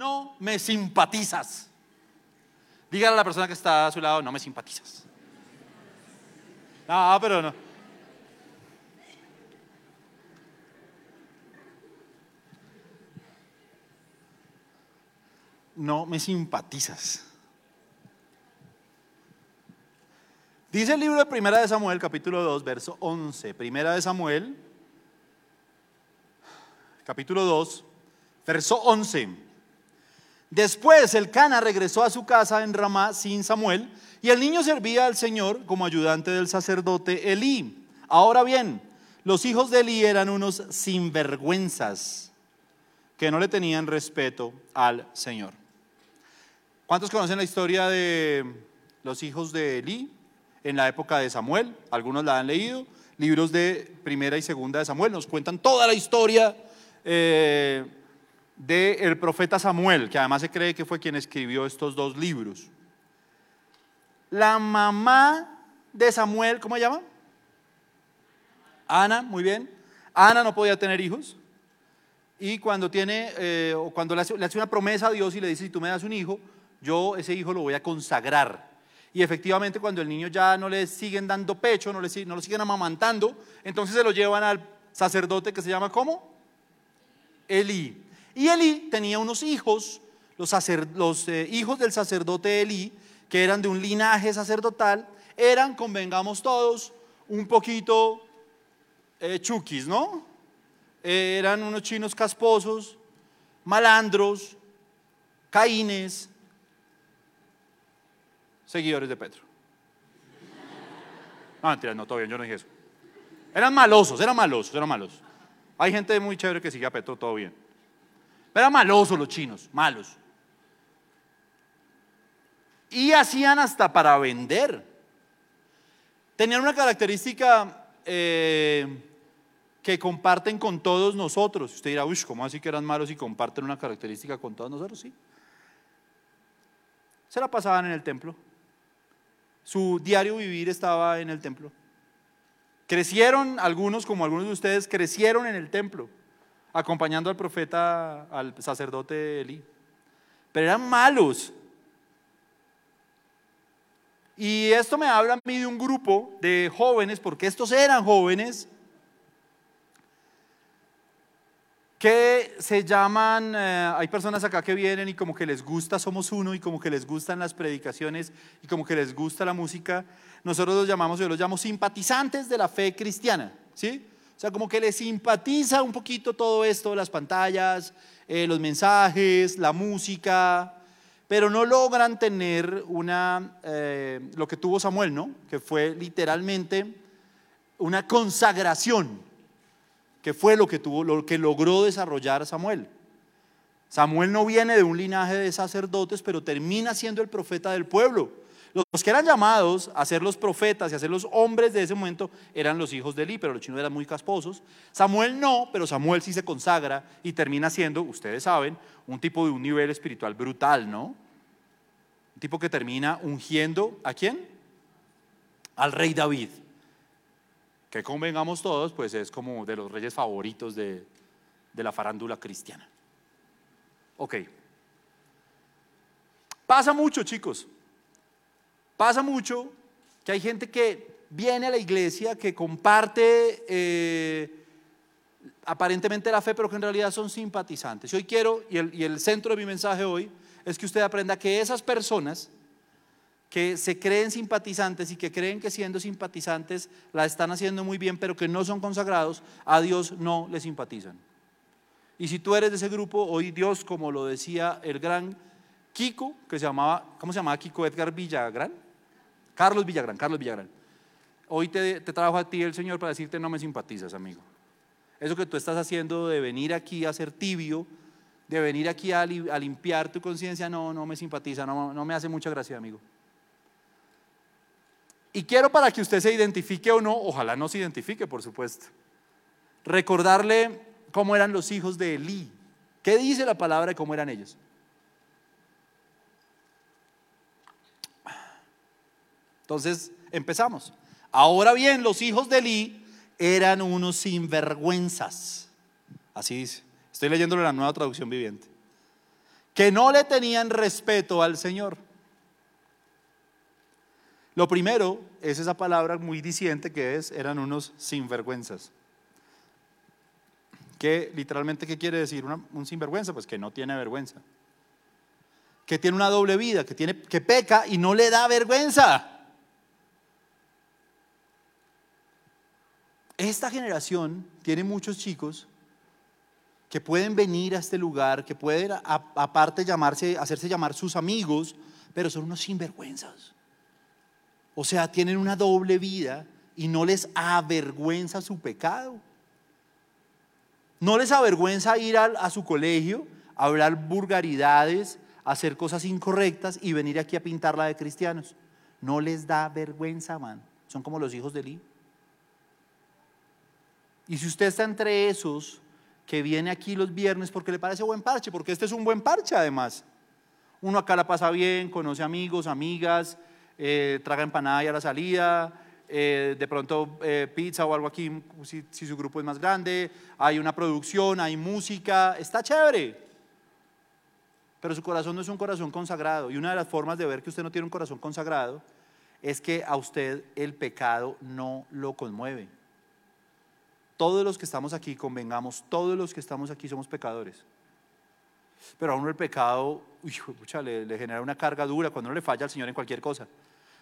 no me simpatizas. Dígale a la persona que está a su lado, no me simpatizas. No, pero no. No me simpatizas. Dice el libro de Primera de Samuel, capítulo 2, verso 11. Primera de Samuel, capítulo 2, verso 11. Después el Cana regresó a su casa en Ramá sin Samuel, y el niño servía al Señor como ayudante del sacerdote Elí. Ahora bien, los hijos de Elí eran unos sinvergüenzas que no le tenían respeto al Señor. ¿Cuántos conocen la historia de los hijos de Elí? en la época de Samuel, algunos la han leído, libros de primera y segunda de Samuel, nos cuentan toda la historia eh, del profeta Samuel, que además se cree que fue quien escribió estos dos libros. La mamá de Samuel, ¿cómo se llama? Ana, muy bien. Ana no podía tener hijos. Y cuando tiene, eh, o cuando le hace, le hace una promesa a Dios y le dice, si tú me das un hijo, yo ese hijo lo voy a consagrar y efectivamente cuando el niño ya no le siguen dando pecho, no, no lo siguen amamantando, entonces se lo llevan al sacerdote que se llama ¿cómo? Elí. Y Elí tenía unos hijos, los, eh, hijos del sacerdote Elí, que eran de un linaje sacerdotal, eran, convengamos todos, un poquito eh, chukis, ¿no? Eran unos chinos casposos, malandros, caínes, seguidores de Petro. No, mentira, no, todavía yo no dije eso. Eran malosos, eran malosos, eran malos. Hay gente muy chévere que sigue a Petro, todo bien. Pero eran malosos los chinos, malos. Y hacían hasta para vender. Tenían una característica eh, que comparten con todos nosotros. Usted dirá, uy, ¿cómo así que eran malos y comparten una característica con todos nosotros? Sí. Se la pasaban en el templo. Su diario vivir estaba en el templo. Crecieron algunos, como algunos de ustedes, crecieron en el templo, acompañando al profeta, al sacerdote Eli. Pero eran malos. Y esto me habla a mí de un grupo de jóvenes, porque estos eran jóvenes, que se llaman, eh, hay personas acá que vienen y como que les gusta Somos Uno y como que les gustan las predicaciones y como que les gusta la música, nosotros los llamamos, yo los llamo simpatizantes de la fe cristiana, ¿sí? O sea, como que les simpatiza un poquito todo esto, las pantallas, eh, los mensajes, la música, pero no logran tener una, eh, lo que tuvo Samuel, ¿no? Que fue literalmente una consagración que fue lo que, tuvo, lo que logró desarrollar Samuel. Samuel no viene de un linaje de sacerdotes, pero termina siendo el profeta del pueblo. Los que eran llamados a ser los profetas y a ser los hombres de ese momento eran los hijos de Eli, pero los chinos eran muy casposos. Samuel no, pero Samuel sí se consagra y termina siendo, ustedes saben, un tipo de un nivel espiritual brutal, ¿no? Un tipo que termina ungiendo a quién? Al rey David que convengamos todos, pues es como de los reyes favoritos de, la farándula cristiana. Ok. Pasa mucho, chicos. Pasa mucho que hay gente que viene a la iglesia, que comparte eh, aparentemente la fe, pero que en realidad son simpatizantes. Hoy quiero, y el, y el centro de mi mensaje hoy, es que usted aprenda que esas personas que se creen simpatizantes y que creen que siendo simpatizantes la están haciendo muy bien, pero que no son consagrados, a Dios no le simpatizan. Y si tú eres de ese grupo, hoy Dios, como lo decía el gran Kiko, que se llamaba, ¿cómo se llamaba Kiko Edgar Villagrán? Carlos Villagrán, Carlos Villagrán. Hoy te, te trabajo a ti el Señor para decirte no me simpatizas, amigo. Eso que tú estás haciendo de venir aquí a ser tibio, de venir aquí a, limpiar tu conciencia, no, no me simpatiza, no, no me hace mucha gracia, amigo. Y quiero para que usted se identifique o no, ojalá no se identifique, por supuesto, recordarle cómo eran los hijos de Elí. ¿Qué dice la palabra de cómo eran ellos? Entonces, empezamos. Ahora bien, los hijos de Elí eran unos sinvergüenzas. Así dice. Estoy leyéndolo en la nueva traducción viviente. que no le tenían respeto al Señor. Lo primero es esa palabra muy diciente que es, eran unos sinvergüenzas. ¿Qué literalmente qué quiere decir un sinvergüenza? Pues que no tiene vergüenza. Que tiene una doble vida, que, tiene, que peca y no le da vergüenza. Esta generación tiene muchos chicos que pueden venir a este lugar, que pueden aparte llamarse, hacerse llamar sus amigos, pero son unos sinvergüenzas. O sea, tienen una doble vida y no les avergüenza su pecado. No les avergüenza ir a, su colegio, hablar vulgaridades, hacer cosas incorrectas y venir aquí a pintarla de cristianos. No les da vergüenza, man. Son como los hijos de Eli. Y si usted está entre esos que viene aquí los viernes porque le parece buen parche, porque este es un buen parche además. Uno acá la pasa bien, conoce amigos, amigas, eh, traga empanada y a la salida, eh, de pronto eh, pizza o algo aquí, si, si su grupo es más grande, hay una producción, hay música, está chévere. Pero su corazón no es un corazón consagrado. Y una de las formas de ver que usted no tiene un corazón consagrado es que a usted el pecado no lo conmueve todos los que estamos aquí, convengamos, todos los que estamos aquí somos pecadores. Pero a uno el pecado, le, genera una carga dura cuando uno le falla al Señor en cualquier cosa.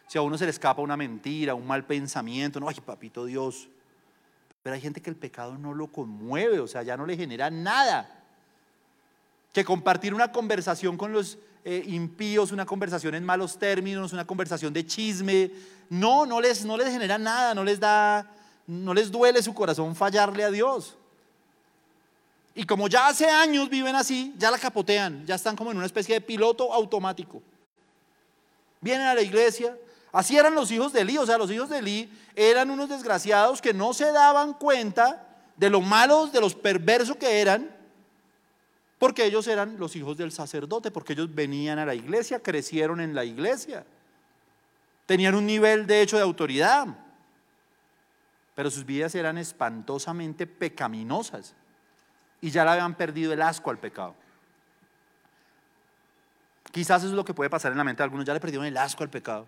Si a uno se le escapa una mentira, un mal pensamiento, no, ay, papito Dios. Pero hay gente que el pecado no lo conmueve, o sea, ya no le genera nada. Que compartir una conversación con los eh, impíos, una conversación en malos términos, una conversación de chisme, no, no les, no les genera nada, no les da no les duele su corazón fallarle a Dios. Y como ya hace años viven así, ya la capotean, ya están como en una especie de piloto automático. Vienen a la iglesia, así eran los hijos de Elí, o sea, los hijos de Elí eran unos desgraciados que no se daban cuenta de lo malos, de los perversos que eran, porque ellos eran los hijos del sacerdote, porque ellos venían a la iglesia, crecieron en la iglesia, tenían un nivel de hecho de autoridad pero sus vidas eran espantosamente pecaminosas y ya le habían perdido el asco al pecado. Quizás eso es lo que puede pasar en la mente de algunos, ya le perdieron el asco al pecado.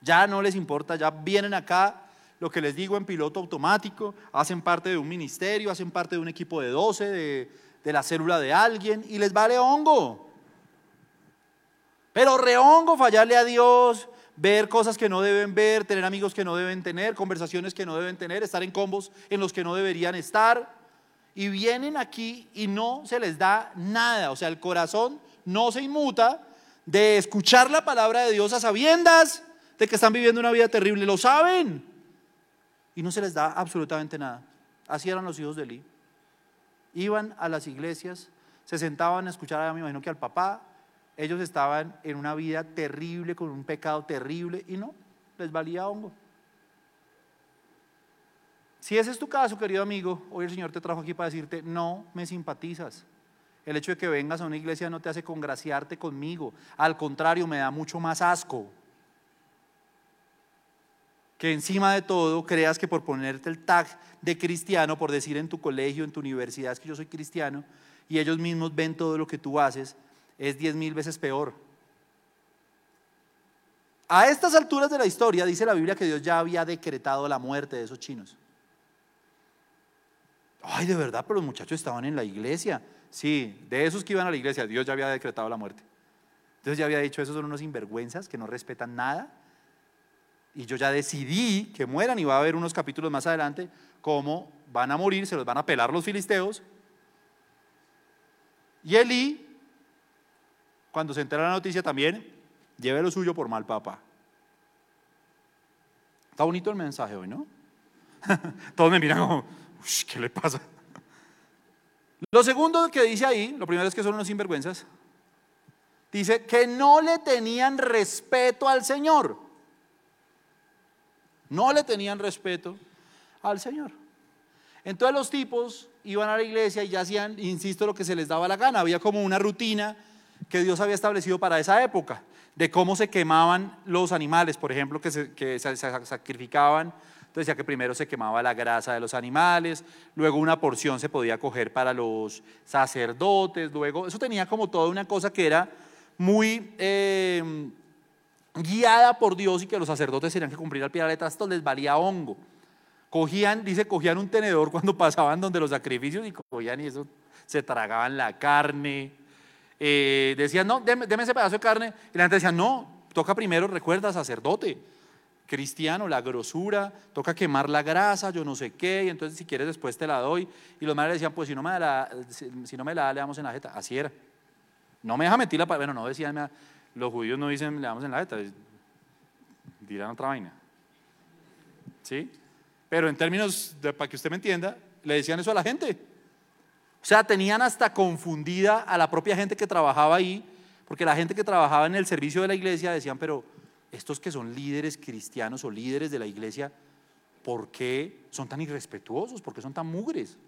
Ya no les importa, ya vienen acá, lo que les digo en piloto automático, hacen parte de un ministerio, hacen parte de un equipo de 12, de, de la célula de alguien y les vale hongo. Pero rehongo fallarle a Dios, ver cosas que no deben ver, tener amigos que no deben tener, conversaciones que no deben tener, estar en combos en los que no deberían estar. Y vienen aquí y no se les da nada. O sea, el corazón no se inmuta de escuchar la palabra de Dios a sabiendas de que están viviendo una vida terrible. Lo saben. Y no se les da absolutamente nada. Así eran los hijos de Eli. Iban a las iglesias, se sentaban a escuchar, a, me imagino que al papá, ellos estaban en una vida terrible, con un pecado terrible, y no, les valía hongo. Si ese es tu caso, querido amigo, hoy el Señor te trajo aquí para decirte, no me simpatizas. El hecho de que vengas a una iglesia no te hace congraciarte conmigo. Al contrario, me da mucho más asco. Que encima de todo creas que por ponerte el tag de cristiano, por decir en tu colegio, en tu universidad es que yo soy cristiano, y ellos mismos ven todo lo que tú haces, es diez mil veces peor. A estas alturas de la historia dice la Biblia que Dios ya había decretado la muerte de esos chinos. Ay, de verdad, pero los muchachos estaban en la iglesia. Sí, de esos que iban a la iglesia, Dios ya había decretado la muerte. Entonces ya había dicho, esos son unos sinvergüenzas que no respetan nada. Y yo ya decidí que mueran y va a haber unos capítulos más adelante cómo van a morir, se los van a pelar los filisteos. Y Elí cuando se entera la noticia también, lleve lo suyo por mal papá. Está bonito el mensaje hoy, ¿no? Todos me miran como, ¿qué le pasa? Lo segundo que dice ahí, lo primero es que son unos sinvergüenzas, dice que no le tenían respeto al Señor. No le tenían respeto al Señor. Entonces los tipos iban a la iglesia y ya hacían, insisto, lo que se les daba la gana. Había como una rutina que Dios había establecido para esa época, de cómo se quemaban los animales, por ejemplo, que se, sacrificaban Entonces decía que primero se quemaba la grasa de los animales, luego una porción se podía coger para los sacerdotes, luego eso tenía como toda una cosa que era muy eh, guiada por Dios y que los sacerdotes tenían que cumplir al pie de la letra, esto les valía hongo. Cogían, dice, cogían un tenedor cuando pasaban donde los sacrificios y cogían y eso se tragaban la carne. Eh, decían, no, deme, deme ese pedazo de carne. Y la gente decía, no, toca primero, recuerda, sacerdote cristiano, la grosura, toca quemar la grasa, yo no sé qué, y entonces si quieres después te la doy. Y los madres decían, pues si no me, la, si no me la da, le damos en la jeta. Así era. No me deja mentir la bueno, no decían, los judíos no dicen le damos en la jeta, dirán otra vaina. ¿Sí? Pero en términos, de, para que usted me entienda, le decían eso a la gente. O sea, tenían hasta confundida a la propia gente que trabajaba ahí, porque la gente que trabajaba en el servicio de la iglesia decían, pero estos que son líderes cristianos o líderes de la iglesia, ¿por qué son tan irrespetuosos? ¿Por qué son tan mugres?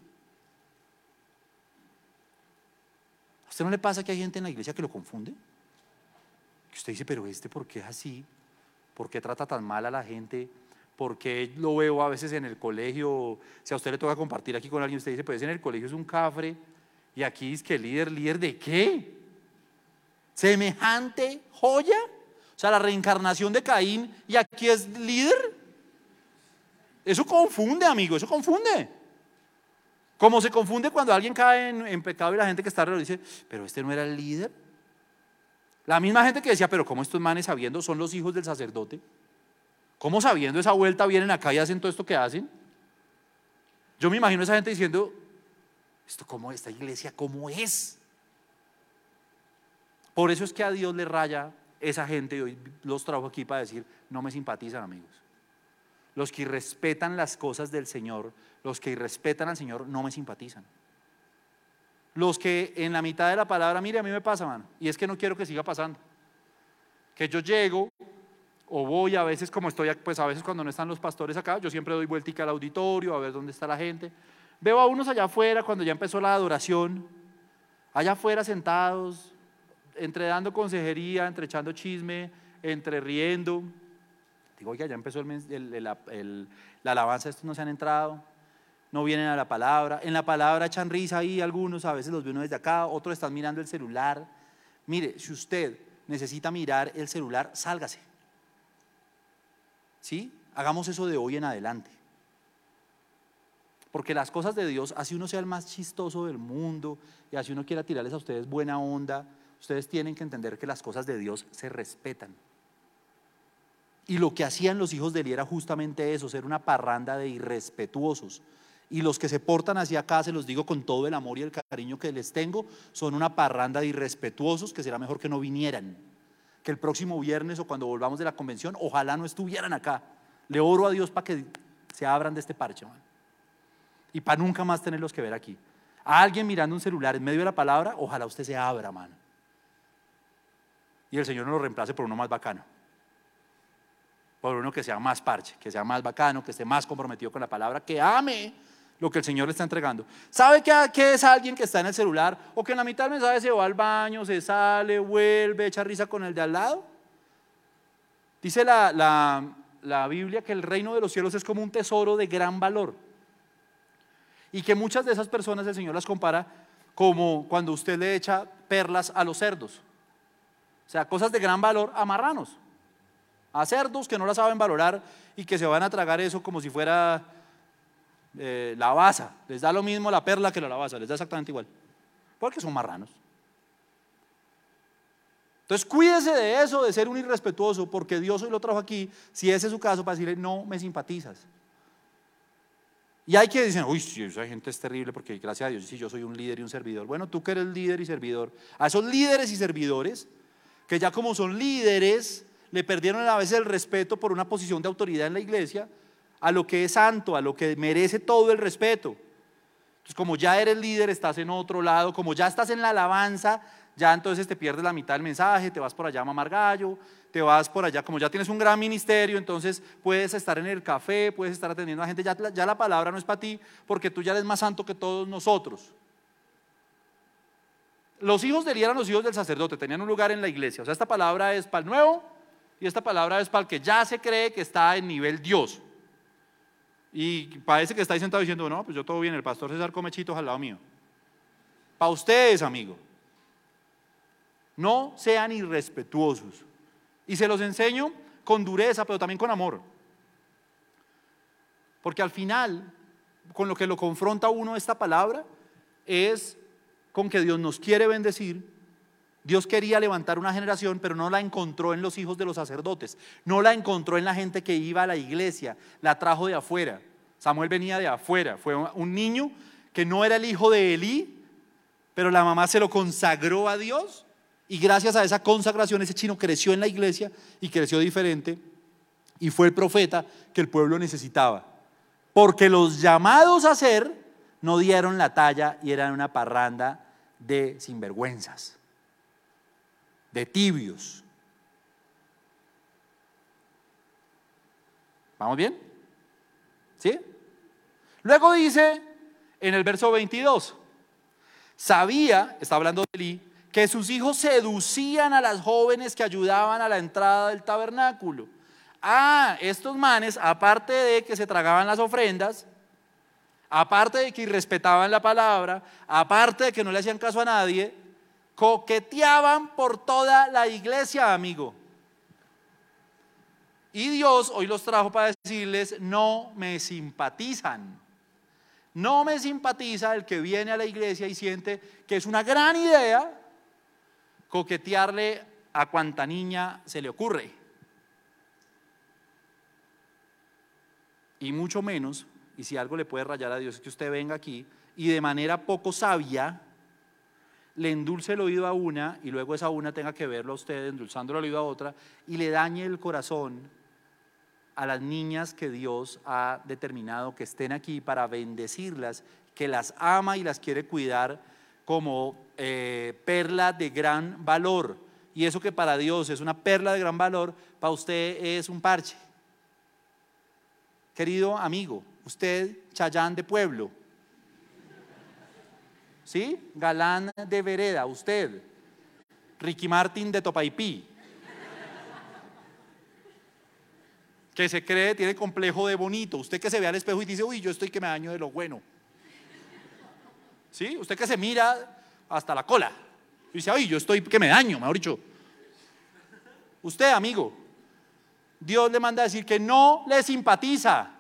¿A usted no le pasa que hay gente en la iglesia que lo confunde? Que usted dice, pero este, ¿por qué es así? ¿Por qué trata tan mal a la gente? ¿Por qué lo veo a veces en el colegio? Si a usted le toca compartir aquí con alguien, usted dice, pues en el colegio es un cafre y aquí es que líder, líder de qué? Semejante joya. O sea, la reencarnación de Caín y aquí es líder. Eso confunde, amigo, eso confunde. Como se confunde cuando alguien cae en, pecado y la gente que está alrededor dice, pero este no era el líder. La misma gente que decía, pero ¿cómo estos manes sabiendo son los hijos del sacerdote? ¿Cómo sabiendo esa vuelta vienen acá y hacen todo esto que hacen? Yo me imagino a esa gente diciendo, ¿esto cómo, esta iglesia cómo es? Por eso es que a Dios le raya esa gente, hoy los trajo aquí para decir, no me simpatizan amigos. Los que respetan las cosas del Señor, los que respetan al Señor, no me simpatizan. Los que en la mitad de la palabra, mire, a mí me pasa, mano, y es que no quiero que siga pasando. Que yo llego o voy a veces como estoy, pues a veces cuando no están los pastores acá, yo siempre doy vueltica al auditorio a ver dónde está la gente. Veo a unos allá afuera cuando ya empezó la adoración, allá afuera sentados, entre dando consejería, entre echando chisme, entre riendo. Digo, oiga, ya empezó la alabanza, estos no se han entrado, no vienen a la palabra. En la palabra echan risa ahí algunos, a veces los ve uno desde acá, otros están mirando el celular. Mire, si usted necesita mirar el celular, sálgase. ¿Sí? Hagamos eso de hoy en adelante. Porque las cosas de Dios, así uno sea el más chistoso del mundo y así uno quiera tirarles a ustedes buena onda, Ustedes tienen que entender que las cosas de Dios se respetan. Y lo que hacían los hijos de Eli era justamente eso, ser una parranda de irrespetuosos. Y los que se portan hacia acá, se los digo con todo el amor y el cariño que les tengo, son una parranda de irrespetuosos que será mejor que no vinieran. Que el próximo viernes o cuando volvamos de la convención, ojalá no estuvieran acá. Le oro a Dios para que se abran de este parche, Y para nunca más tenerlos que ver aquí. A alguien mirando un celular en medio de la palabra, ojalá usted se abra, mano y el Señor no lo reemplace por uno más bacano. Por uno que sea más parche, que sea más bacano, que esté más comprometido con la palabra, que ame lo que el Señor le está entregando. ¿Sabe qué, es alguien que está en el celular o que en la mitad del mensaje se va al baño, se sale, vuelve, echa risa con el de al lado? Dice la, la, la Biblia que el reino de los cielos es como un tesoro de gran valor y que muchas de esas personas el Señor las compara como cuando usted le echa perlas a los cerdos. O sea, cosas de gran valor a marranos, a cerdos que no la saben valorar y que se van a tragar eso como si fuera eh, la baza. Les da lo mismo la perla que la lavaza, les da exactamente igual. Porque son marranos. Entonces cuídese de eso, de ser un irrespetuoso, porque Dios hoy lo trajo aquí, si ese es su caso, para decirle, no me simpatizas. Y hay que decir, uy, si esa gente es terrible porque gracias a Dios, si yo soy un líder y un servidor. Bueno, tú que eres líder y servidor, a esos líderes y servidores, que ya como son líderes, le perdieron a veces el respeto por una posición de autoridad en la iglesia, a lo que es santo, a lo que merece todo el respeto. Entonces, como ya eres líder, estás en otro lado, como ya estás en la alabanza, ya entonces te pierdes la mitad del mensaje, te vas por allá a mamar gallo, te vas por allá, como ya tienes un gran ministerio, entonces puedes estar en el café, puedes estar atendiendo a gente, ya, la palabra no es para ti, porque tú ya eres más santo que todos nosotros. Los hijos de Eli eran los hijos del sacerdote, tenían un lugar en la iglesia. O sea, esta palabra es para el nuevo y esta palabra es para el que ya se cree que está en nivel Dios. Y parece que está ahí sentado diciendo, no, pues yo todo bien, el pastor César come chitos al lado mío. Para ustedes, amigo. No sean irrespetuosos. Y se los enseño con dureza, pero también con amor. Porque al final, con lo que lo confronta uno esta palabra, es con que Dios nos quiere bendecir. Dios quería levantar una generación, pero no la encontró en los hijos de los sacerdotes, no la encontró en la gente que iba a la iglesia, la trajo de afuera. Samuel venía de afuera, fue un niño que no era el hijo de Elí, pero la mamá se lo consagró a Dios y gracias a esa consagración ese chino creció en la iglesia y creció diferente y fue el profeta que el pueblo necesitaba. Porque los llamados a ser no dieron la talla y eran una parranda de sinvergüenzas, de tibios. ¿Vamos bien? ¿Sí? Luego dice en el verso 22, sabía, está hablando de Eli, que sus hijos seducían a las jóvenes que ayudaban a la entrada del tabernáculo. Ah, estos manes, aparte de que se tragaban las ofrendas, aparte de que irrespetaban la palabra, aparte de que no le hacían caso a nadie, coqueteaban por toda la iglesia, amigo. Y Dios hoy los trajo para decirles, no me simpatizan. No me simpatiza el que viene a la iglesia y siente que es una gran idea coquetearle a cuanta niña se le ocurre. Y mucho menos, y si algo le puede rayar a Dios, es que usted venga aquí y de manera poco sabia le endulce el oído a una y luego esa una tenga que verlo a usted endulzando el oído a otra y le dañe el corazón a las niñas que Dios ha determinado que estén aquí para bendecirlas, que las ama y las quiere cuidar como eh, perla de gran valor. Y eso que para Dios es una perla de gran valor, para usted es un parche. Querido amigo, usted chayán de pueblo, ¿sí? Galán de vereda, usted. Ricky Martin de Topaipí. Que se cree, tiene complejo de bonito. Usted que se ve al espejo y dice, uy, yo estoy que me daño de lo bueno. ¿Sí? Usted que se mira hasta la cola. Y dice, ay, yo estoy que me daño, mejor. Usted, amigo, Dios le manda a decir que no le simpatiza.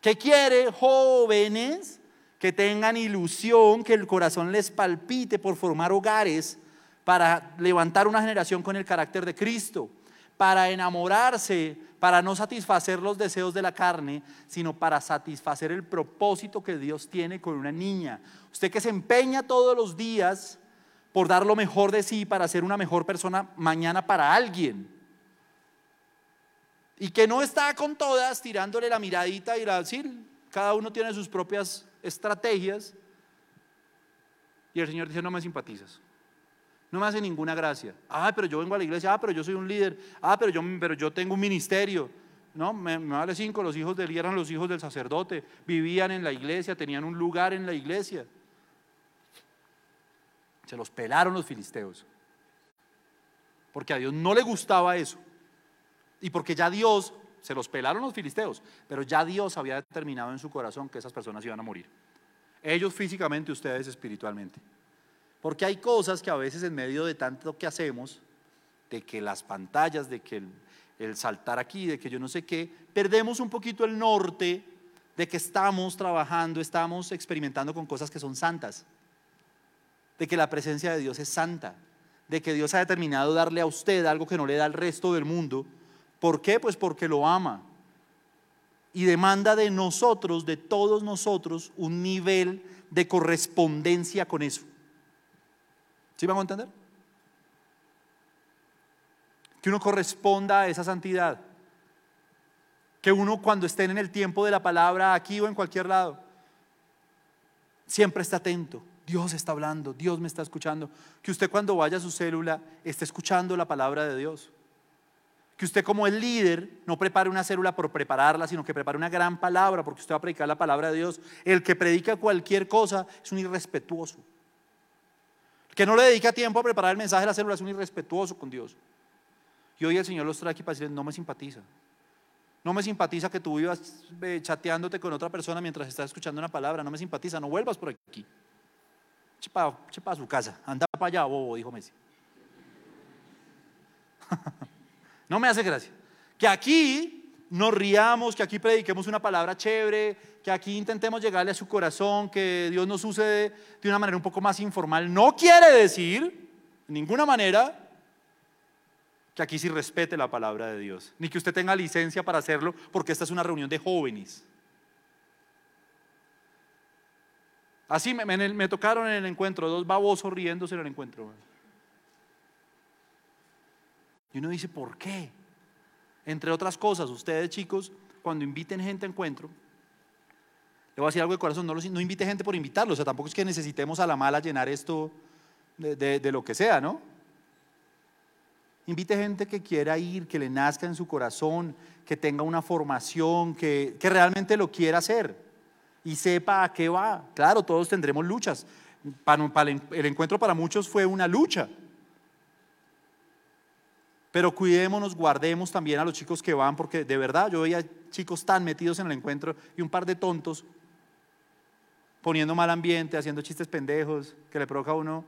Que quiere jóvenes que tengan ilusión, que el corazón les palpite por formar hogares para levantar una generación con el carácter de Cristo, para enamorarse para no satisfacer los deseos de la carne, sino para satisfacer el propósito que Dios tiene con una niña. Usted que se empeña todos los días por dar lo mejor de sí para ser una mejor persona mañana para alguien. Y que no está con todas tirándole la miradita y la cada uno tiene sus propias estrategias. Y el Señor dice, no me simpatizas. No me hace ninguna gracia. Ah, pero yo vengo a la iglesia. Ah, pero yo soy un líder. Ah, pero yo, pero yo tengo un ministerio. No, me, vale cinco. Los hijos de Eli eran los hijos del sacerdote. Vivían en la iglesia, tenían un lugar en la iglesia. Se los pelaron los filisteos. Porque a Dios no le gustaba eso. Y porque ya Dios, se los pelaron los filisteos, pero ya Dios había determinado en su corazón que esas personas iban a morir. Ellos físicamente, ustedes espiritualmente. Porque hay cosas que a veces en medio de tanto que hacemos, de que las pantallas, de que el, saltar aquí, de que yo no sé qué, perdemos un poquito el norte de que estamos trabajando, estamos experimentando con cosas que son santas, de que la presencia de Dios es santa, de que Dios ha determinado darle a usted algo que no le da al resto del mundo. ¿Por qué? Pues porque lo ama. Y demanda de nosotros, de todos nosotros, un nivel de correspondencia con eso. ¿Sí vamos a entender? Que uno corresponda a esa santidad. Que uno cuando estén en el tiempo de la palabra, aquí o en cualquier lado, siempre esté atento. Dios está hablando, Dios me está escuchando. Que usted cuando vaya a su célula esté escuchando la palabra de Dios. Que usted como el líder no prepare una célula por prepararla, sino que prepare una gran palabra, porque usted va a predicar la palabra de Dios. El que predica cualquier cosa es un irrespetuoso que no le dedica tiempo a preparar el mensaje de la célula es un irrespetuoso con Dios. Y hoy el Señor los trae aquí para decirles, no me simpatiza. No me simpatiza que tú vivas eh, chateándote con otra persona mientras estás escuchando una palabra. No me simpatiza, no vuelvas por aquí. Chepa, chepa a su casa. Anda para allá, bobo, dijo Messi. no me hace gracia. Que aquí nos riamos, que aquí prediquemos una palabra chévere, que aquí intentemos llegarle a su corazón, que Dios nos use de, una manera un poco más informal. No quiere decir, de ninguna manera, que aquí sí respete la palabra de Dios, ni que usted tenga licencia para hacerlo, porque esta es una reunión de jóvenes. Así me, tocaron en el encuentro, dos babosos riéndose en el encuentro. Y uno dice, ¿por qué? Entre otras cosas, ustedes chicos, cuando inviten gente a encuentro, le voy a decir algo de corazón, no, no invite gente por invitarlo, o sea, tampoco es que necesitemos a la mala llenar esto de lo que sea, ¿no? Invite gente que quiera ir, que le nazca en su corazón, que tenga una formación, que, realmente lo quiera hacer y sepa a qué va. Claro, todos tendremos luchas. el encuentro para muchos fue una lucha. Pero cuidémonos, guardemos también a los chicos que van, porque de verdad yo veía chicos tan metidos en el encuentro y un par de tontos poniendo mal ambiente, haciendo chistes pendejos, que le provoca a uno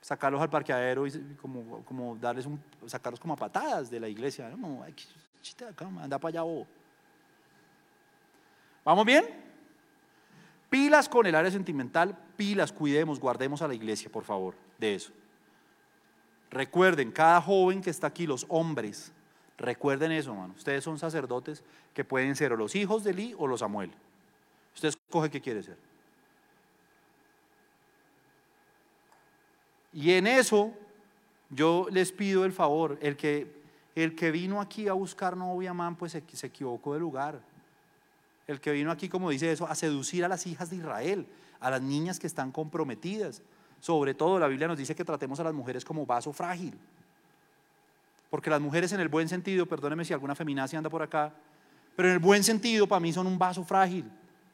sacarlos al parqueadero y como, como darles un, sacarlos como a patadas de la iglesia. ¿no? anda para allá vos. ¿Vamos bien? Pilas con el área sentimental, pilas, cuidemos, guardemos a la iglesia, por favor, de eso. Recuerden, cada joven que está aquí, los hombres, recuerden eso, hermano. Ustedes son sacerdotes que pueden ser o los hijos de Eli o los Samuel. Usted escoge qué quiere ser. Y en eso yo les pido el favor, el que, el que vino aquí a buscar novia, man, pues se, se equivocó de lugar. El que vino aquí, como dice eso, a seducir a las hijas de Israel, a las niñas que están comprometidas. Sobre todo la Biblia nos dice que tratemos a las mujeres como vaso frágil. Porque las mujeres en el buen sentido, perdóneme si alguna feminacia anda por acá, pero en el buen sentido para mí son un vaso frágil,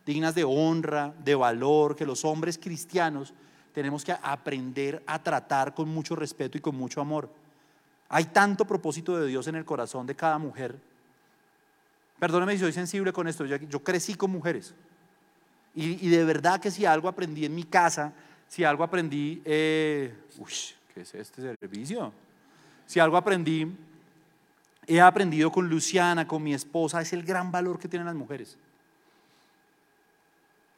dignas de honra, de valor, que los hombres cristianos tenemos que aprender a tratar con mucho respeto y con mucho amor. Hay tanto propósito de Dios en el corazón de cada mujer. Perdóname si soy sensible con esto, yo, crecí con mujeres. Y, de verdad que si algo aprendí en mi casa, si algo aprendí, eh, uy, ¿qué es este servicio? Si algo aprendí, he aprendido con Luciana, con mi esposa, es el gran valor que tienen las mujeres.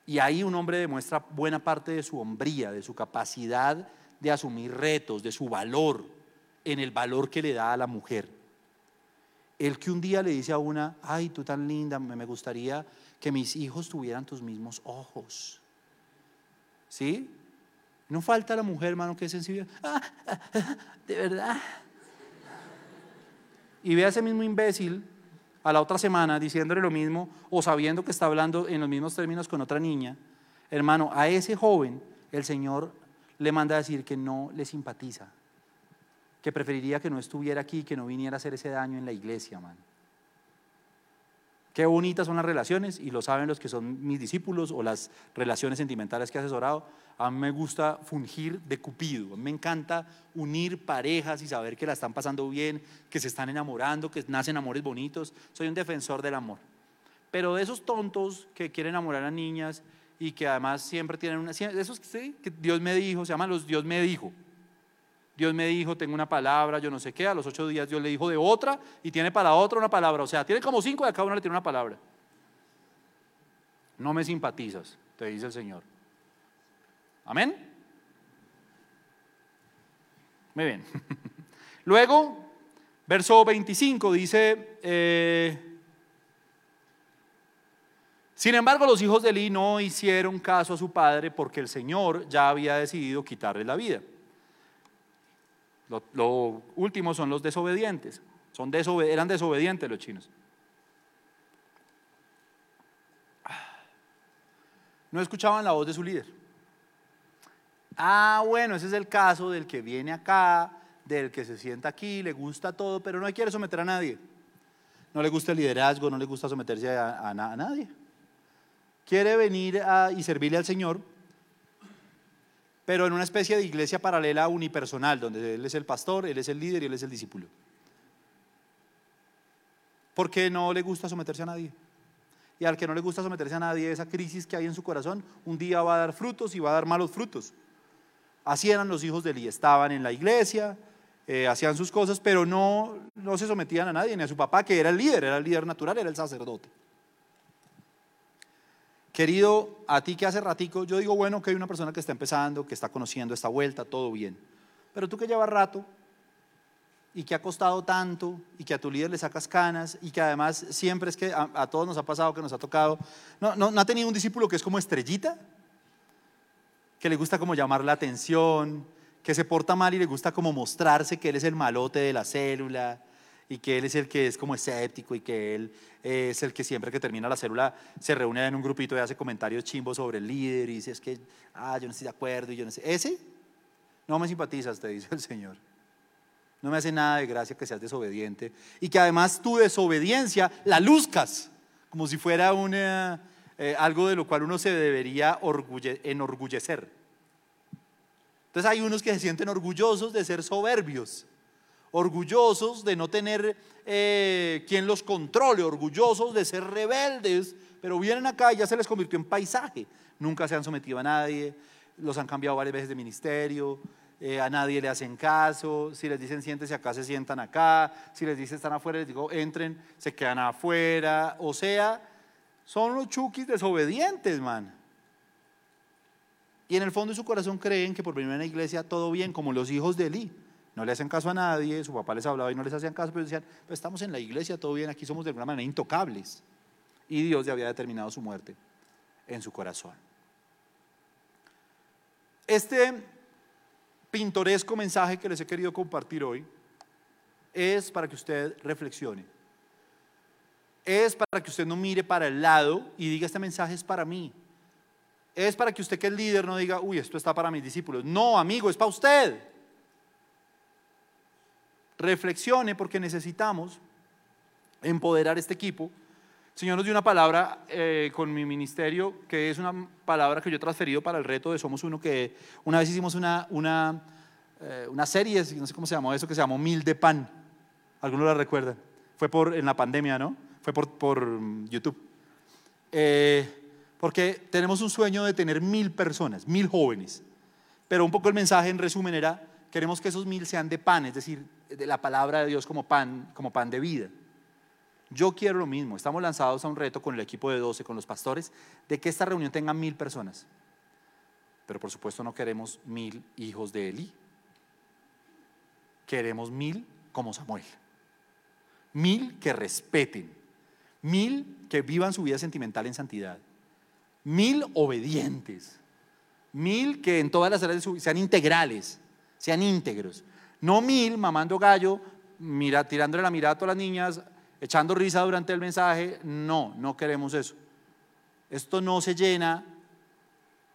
Y ahí un hombre demuestra buena parte de su hombría, de su capacidad de asumir retos, de su valor, en el valor que le da a la mujer. El que un día le dice a una, ay, tú tan linda, me gustaría que mis hijos tuvieran tus mismos ojos. ¿Sí? No falta la mujer, hermano, que es sensible. Ah, de verdad. Y ve a ese mismo imbécil a la otra semana diciéndole lo mismo o sabiendo que está hablando en los mismos términos con otra niña, hermano, a ese joven el Señor le manda a decir que no le simpatiza, que preferiría que no estuviera aquí, que no viniera a hacer ese daño en la iglesia, hermano. Qué bonitas son las relaciones y lo saben los que son mis discípulos o las relaciones sentimentales que he asesorado. A mí me gusta fungir de cupido, me encanta unir parejas y saber que la están pasando bien, que se están enamorando, que nacen amores bonitos. Soy un defensor del amor. Pero de esos tontos que quieren enamorar a niñas y que además siempre tienen una... Esos que Dios me dijo, se llaman los Dios me dijo. Dios me dijo, tengo una palabra, yo no sé qué, a los ocho días Dios le dijo de otra y tiene para otra una palabra. O sea, tiene como cinco y a cada uno le tiene una palabra. No me simpatizas, te dice el Señor. Amén. Muy bien. Luego, verso 25 dice, eh, sin embargo los hijos de Eli no hicieron caso a su padre porque el Señor ya había decidido quitarle la vida. Lo, último son los desobedientes. Son eran desobedientes los chinos. No escuchaban la voz de su líder. Ah, bueno, ese es el caso del que viene acá, del que se sienta aquí, le gusta todo, pero no quiere someter a nadie. No le gusta el liderazgo, no le gusta someterse a, nadie. Quiere venir y servirle al Señor, pero en una especie de iglesia paralela unipersonal, donde él es el pastor, él es el líder y él es el discípulo. Porque no le gusta someterse a nadie. Y al que no le gusta someterse a nadie, esa crisis que hay en su corazón, un día va a dar frutos y va a dar malos frutos. Así eran los hijos de Eli, estaban en la iglesia, eh, hacían sus cosas, pero no, no se sometían a nadie, ni a su papá, que era el líder, era el líder natural, era el sacerdote. Querido, a ti que hace ratico, yo digo, bueno, que hay una persona que está empezando, que está conociendo esta vuelta, todo bien. Pero tú que llevas rato y que ha costado tanto y que a tu líder le sacas canas y que además siempre es que a, todos nos ha pasado, que nos ha tocado, ¿no, no, no ha tenido un discípulo que es como estrellita? Que le gusta como llamar la atención, que se porta mal y le gusta como mostrarse que él es el malote de la célula y que él es el que es como escéptico y que él es el que siempre que termina la célula se reúne en un grupito y hace comentarios chimbos sobre el líder y dice es que, ah, yo no estoy de acuerdo y yo no sé. Ese no me simpatizas, te dice el Señor. No me hace nada de gracia que seas desobediente y que además tu desobediencia la luzcas como si fuera una, eh, algo de lo cual uno se debería enorgullecer. Entonces hay unos que se sienten orgullosos de ser soberbios orgullosos de no tener eh, quien los controle, orgullosos de ser rebeldes, pero vienen acá y ya se les convirtió en paisaje. Nunca se han sometido a nadie, los han cambiado varias veces de ministerio, eh, a nadie le hacen caso, si les dicen siéntese acá, se sientan acá, si les dicen están afuera, les digo entren, se quedan afuera, o sea, son los chukis desobedientes, man. Y en el fondo de su corazón creen que por venir a la iglesia todo bien, como los hijos de Eli. No le hacen caso a nadie, su papá les hablaba y no les hacían caso, pero decían, pues estamos en la iglesia, todo bien, aquí somos de alguna manera intocables. Y Dios ya había determinado su muerte en su corazón. Este pintoresco mensaje que les he querido compartir hoy es para que usted reflexione. Es para que usted no mire para el lado y diga, este mensaje es para mí. Es para que usted que es líder no diga, uy, esto está para mis discípulos. No, amigo, es para usted reflexione porque necesitamos empoderar este equipo. Señor nos dio una palabra eh, con mi ministerio, que es una palabra que yo he transferido para el reto de Somos Uno, que una vez hicimos una, una, eh, una serie, no sé cómo se llamó eso, que se llamó Mil de Pan. ¿Alguno la recuerda? Fue por, en la pandemia, ¿no? Fue por, por mm, YouTube. Eh, porque tenemos un sueño de tener mil personas, mil jóvenes. Pero un poco el mensaje en resumen era, queremos que esos mil sean de pan, es decir, de la palabra de Dios como pan, como pan de vida. Yo quiero lo mismo. Estamos lanzados a un reto con el equipo de 12, con los pastores, de que esta reunión tenga mil personas. Pero por supuesto no queremos mil hijos de Eli. Queremos mil como Samuel. Mil que respeten. Mil que vivan su vida sentimental en santidad. Mil obedientes. Mil que en todas las áreas de su vida sean integrales, sean íntegros. No mil mamando gallo, mira, tirándole la mirada a todas las niñas, echando risa durante el mensaje. No, no queremos eso. Esto no se llena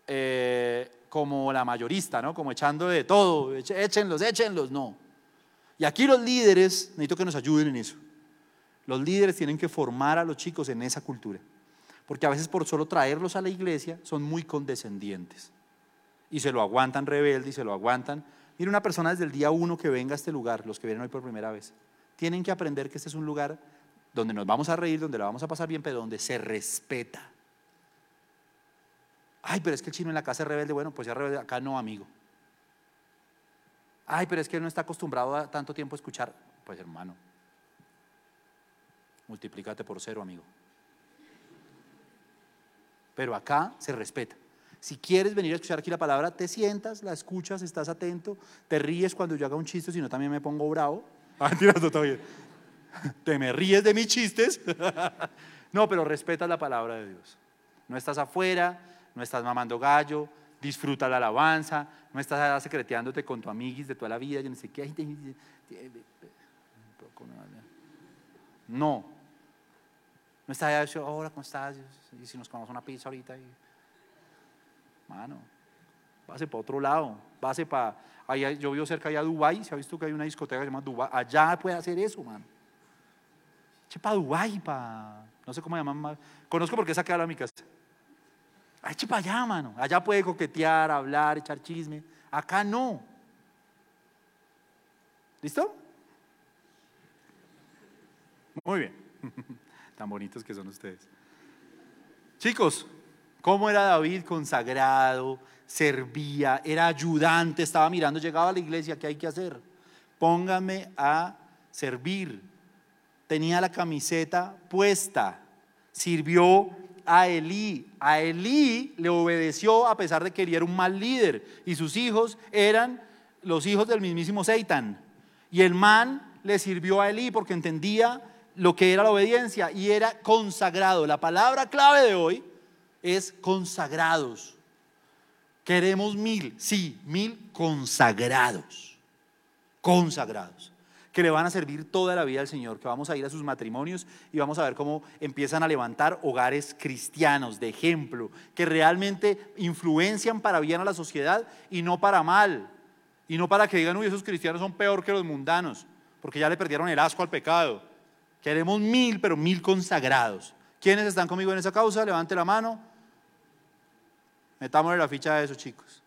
eh, como la mayorista, ¿no? Como echando de todo, échenlos, échenlos, no. Y aquí los líderes, necesito que nos ayuden en eso. Los líderes tienen que formar a los chicos en esa cultura. Porque a veces por solo traerlos a la iglesia son muy condescendientes. Y se lo aguantan rebelde y se lo aguantan Mire una persona desde el día uno que venga a este lugar, los que vienen hoy por primera vez. Tienen que aprender que este es un lugar donde nos vamos a reír, donde la vamos a pasar bien, pero donde se respeta. Ay, pero es que el chino en la casa es rebelde. Bueno, pues ya rebelde. Acá no, amigo. Ay, pero es que él no está acostumbrado a tanto tiempo a escuchar. Pues hermano, multiplícate por cero, amigo. Pero acá se respeta. Si quieres venir a escuchar aquí la palabra, te sientas, la escuchas, estás atento, te ríes cuando yo haga un chiste, si no también me pongo bravo. Ah, todavía. Te me ríes de mis chistes. No, pero respetas la palabra de Dios. No estás afuera, no estás mamando gallo, disfruta la alabanza, no estás secreteándote con tu amiguis de toda la vida, yo no sé qué. No. No estás allá, hola, ¿cómo estás? Y si nos comemos una pizza ahorita. Y... Mano, pase para otro lado, pase para, allá, yo vivo cerca allá de Dubái, se ha visto que hay una discoteca que se llama Dubái, allá puede hacer eso, mano. Eche para Dubái, para, no sé cómo llaman, conozco porque saqué a mi casa. Eche para allá, mano, allá puede coquetear, hablar, echar chisme, acá no. ¿Listo? Muy bien. Tan bonitos que son ustedes. Chicos, ¿cómo era David consagrado? Servía, era ayudante, estaba mirando, llegaba a la iglesia, ¿qué hay que hacer? Póngame a servir. Tenía la camiseta puesta, sirvió a Elí. A Elí le obedeció a pesar de que él era un mal líder y sus hijos eran los hijos del mismísimo Seitan. Y el man le sirvió a Elí porque entendía lo que era la obediencia y era consagrado. La palabra clave de hoy es consagrados. Queremos mil, sí, mil consagrados. Consagrados que le van a servir toda la vida al Señor, que vamos a ir a sus matrimonios y vamos a ver cómo empiezan a levantar hogares cristianos de ejemplo, que realmente influencian para bien a la sociedad y no para mal, y no para que digan, uy, esos cristianos son peor que los mundanos, porque ya le perdieron el asco al pecado. Queremos mil, pero mil consagrados. ¿Quiénes están conmigo en esa causa? Levante la mano. Metámosle la ficha de esos chicos.